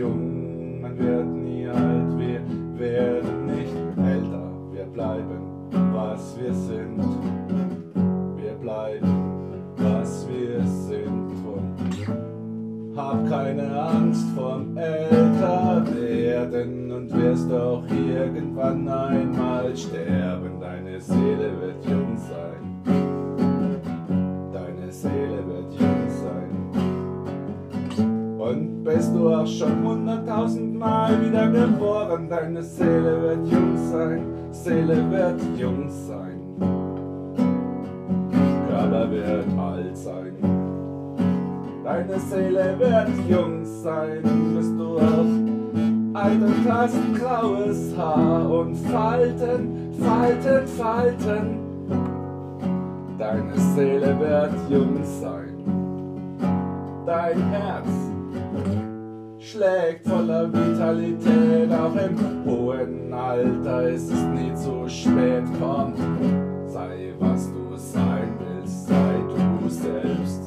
jung, man wird nie alt, wir werden nicht älter, wir bleiben, was wir sind. Wir bleiben, was wir sind und hab keine Angst vom Älterwerden und wirst auch irgendwann einmal sterben. Deine Seele wird jung sein. Bist du auch schon hunderttausend Mal wieder geboren, deine Seele wird jung sein, Seele wird jung sein. Körper wird alt sein. Deine Seele wird jung sein, bist du auch alt und graues Haar und Falten, Falten, Falten. Deine Seele wird jung sein. Dein Herz schlägt voller Vitalität, auch im hohen Alter ist es nie zu spät. Komm, sei was du sein willst, sei du selbst.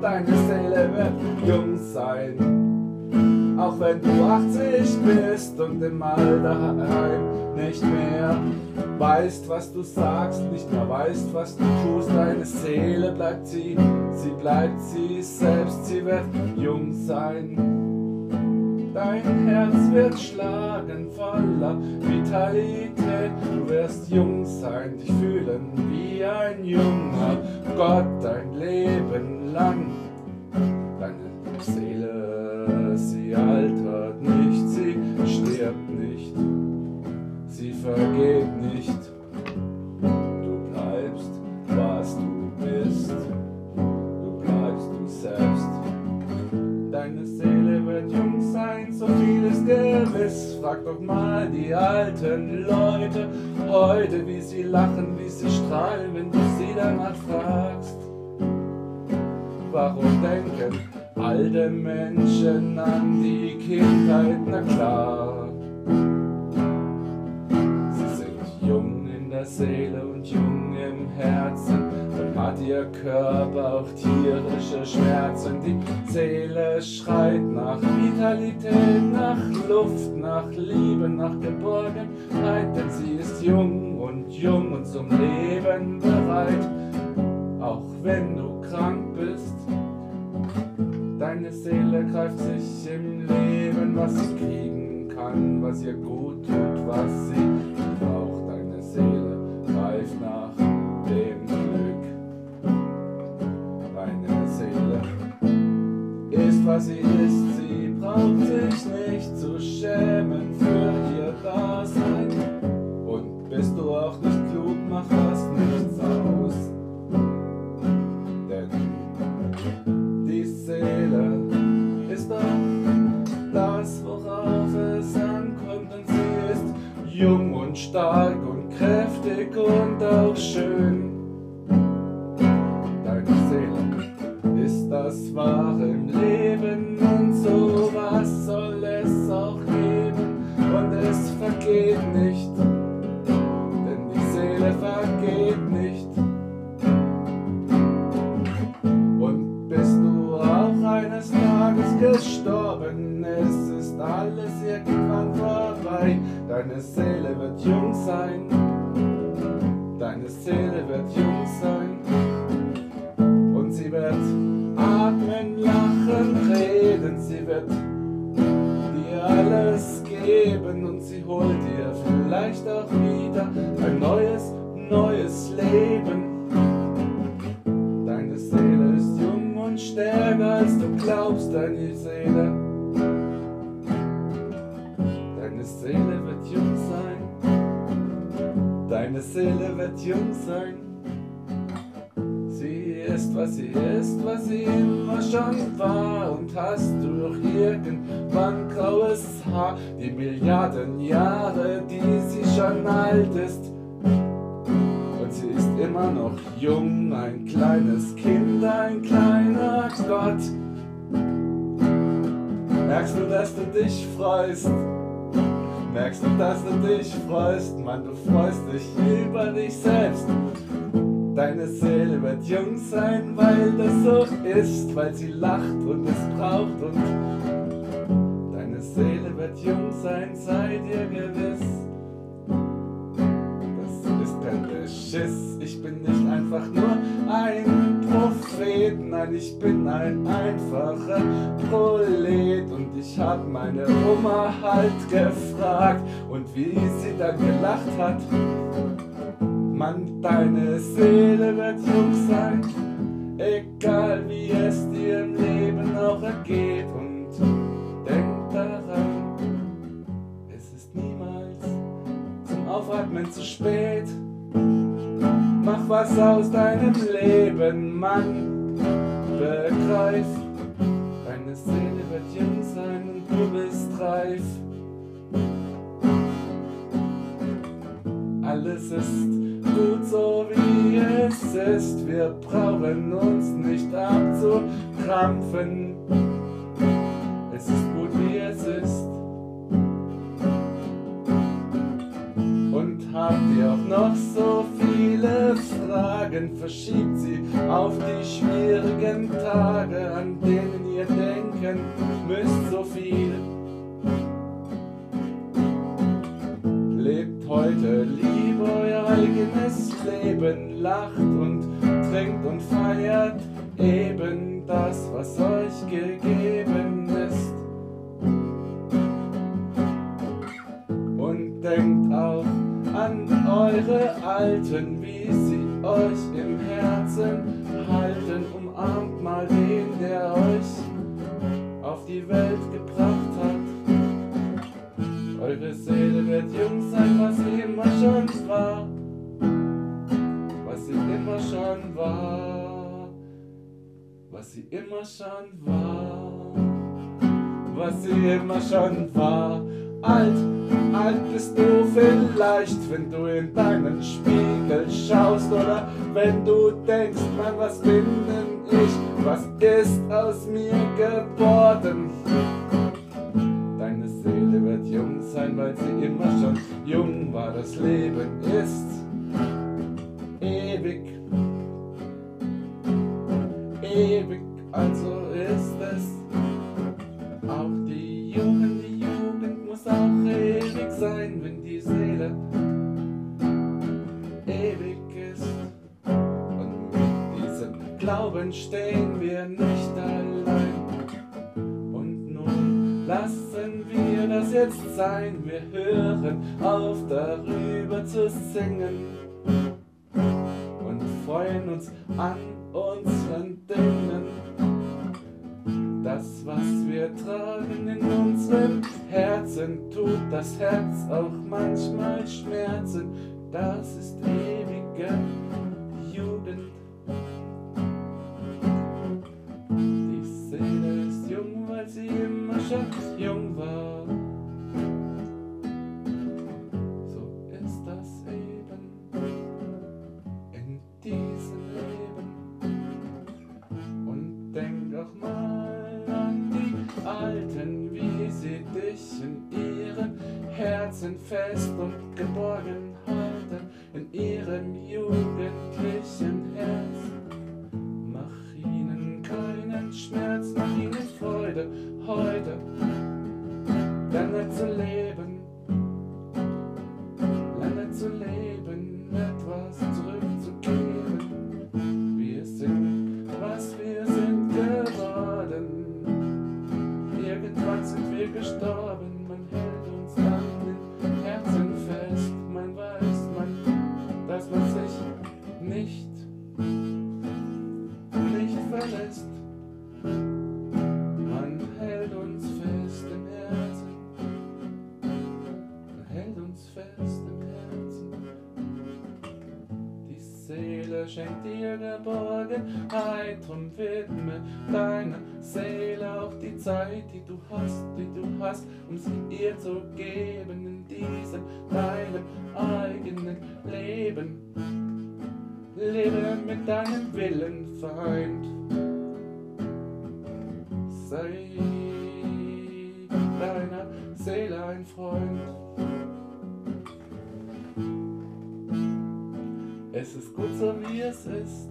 Deine Seele wird jung sein, auch wenn du 80 bist und im Alterheim nicht mehr weißt, was du sagst, nicht mehr weißt, was du tust. Deine Seele bleibt sie, sie bleibt sie selbst, sie wird jung sein. Dein Herz wird schlagen voller Vitalität. Du wirst jung sein, dich fühlen wie ein junger Gott dein Leben lang. Leute heute, wie sie lachen, wie sie strahlen, wenn du sie danach fragst. Warum denken alte Menschen an die Kindheit? Na klar. Sie sind jung in der Seele und jung im Herzen. Hat ihr Körper auch tierische Schmerzen. Die Seele schreit nach Vitalität, nach Luft, nach Liebe, nach Geborgenheit. Denn sie ist jung und jung und zum Leben bereit. Auch wenn du krank bist, deine Seele greift sich im Leben, was sie kriegen kann, was ihr gut tut, was sie Sie ist, sie braucht sich nicht zu schämen für ihr Dasein. Vergeht nicht, denn die Seele vergeht nicht. Und bist du auch eines Tages gestorben, es ist alles irgendwann vorbei. Deine Seele wird jung sein, deine Seele wird jung sein. Und sie wird atmen, lachen, reden, sie wird alles geben und sie holt dir vielleicht auch wieder ein neues, neues Leben. Deine Seele ist jung und stärker als du glaubst, deine Seele. Deine Seele wird jung sein. Deine Seele wird jung sein. Ist, was sie ist, was sie immer schon war. Und hast du irgendwann graues Haar, die Milliarden Jahre, die sie schon alt ist. Und sie ist immer noch jung, ein kleines Kind, ein kleiner Gott. Merkst du, dass du dich freust? Merkst du, dass du dich freust? Mann, du freust dich über dich selbst. Deine Seele wird jung sein, weil das so ist, weil sie lacht und es braucht und wird jung sein, seid ihr gewiss. Das ist kein Beschiss, ich bin nicht einfach nur ein Prophet, nein, ich bin ein einfacher Prolet und ich hab meine Oma halt gefragt und wie sie dann gelacht hat. Mann, deine Seele wird jung sein, egal wie es dir im Leben auch ergeht und denk daran, es ist niemals zum Aufatmen zu spät. Mach was aus deinem Leben, Mann, begreif, deine Seele wird jung sein und du bist reif. Alles ist gut so wie es ist. Wir brauchen uns nicht abzukrampfen. Es ist gut wie es ist. Und habt ihr auch noch so viele Fragen, verschiebt sie auf die schwierigen Tage, an denen ihr denken müsst so viel. Lebt heute lieber euer eigenes Leben, lacht und trinkt und feiert eben das, was euch gegeben ist. Und denkt auch an eure Alten, wie sie euch im Herzen halten. Umarmt mal den, der euch auf die Welt gebracht hat. Eure Seele wird jung sein, was sie immer schon war. Was sie immer schon war. Was sie immer schon war. Was sie immer schon war. Alt, alt bist du vielleicht, wenn du in deinen Spiegel schaust oder wenn du denkst, Mann, was bin denn ich? Was ist aus mir geworden? Jung sein, weil sie immer schon jung war. Das Leben ist ewig, ewig, also ist es. Auch die Jugend, die Jugend muss auch ewig sein, wenn die Seele ewig ist. Und mit diesem Glauben stehen wir nicht allein. Und nun lassen das jetzt sein, wir hören auf darüber zu singen und freuen uns an unseren Dingen. Das, was wir tragen in unserem Herzen, tut das Herz auch manchmal schmerzen. Das ist ewige Jugend. Die Seele ist jung, weil sie immer schon jung ihrem Herzen fest und geborgen halten, in ihrem jugendlichen schenkt dir Geborgenheit und widme deiner Seele auch die Zeit, die du hast, die du hast, um sie ihr zu geben in diesem deinem eigenen Leben. Lebe mit deinem Willen vereint. Sei deiner Seele ein Freund. Ist gut so wie es ist.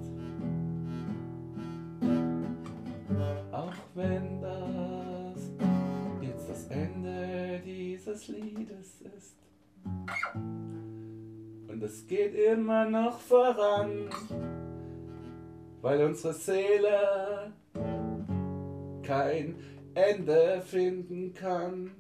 Auch wenn das jetzt das Ende des Liedes ist. Und es geht immer noch voran, weil unsere Seele kein Ende finden kann.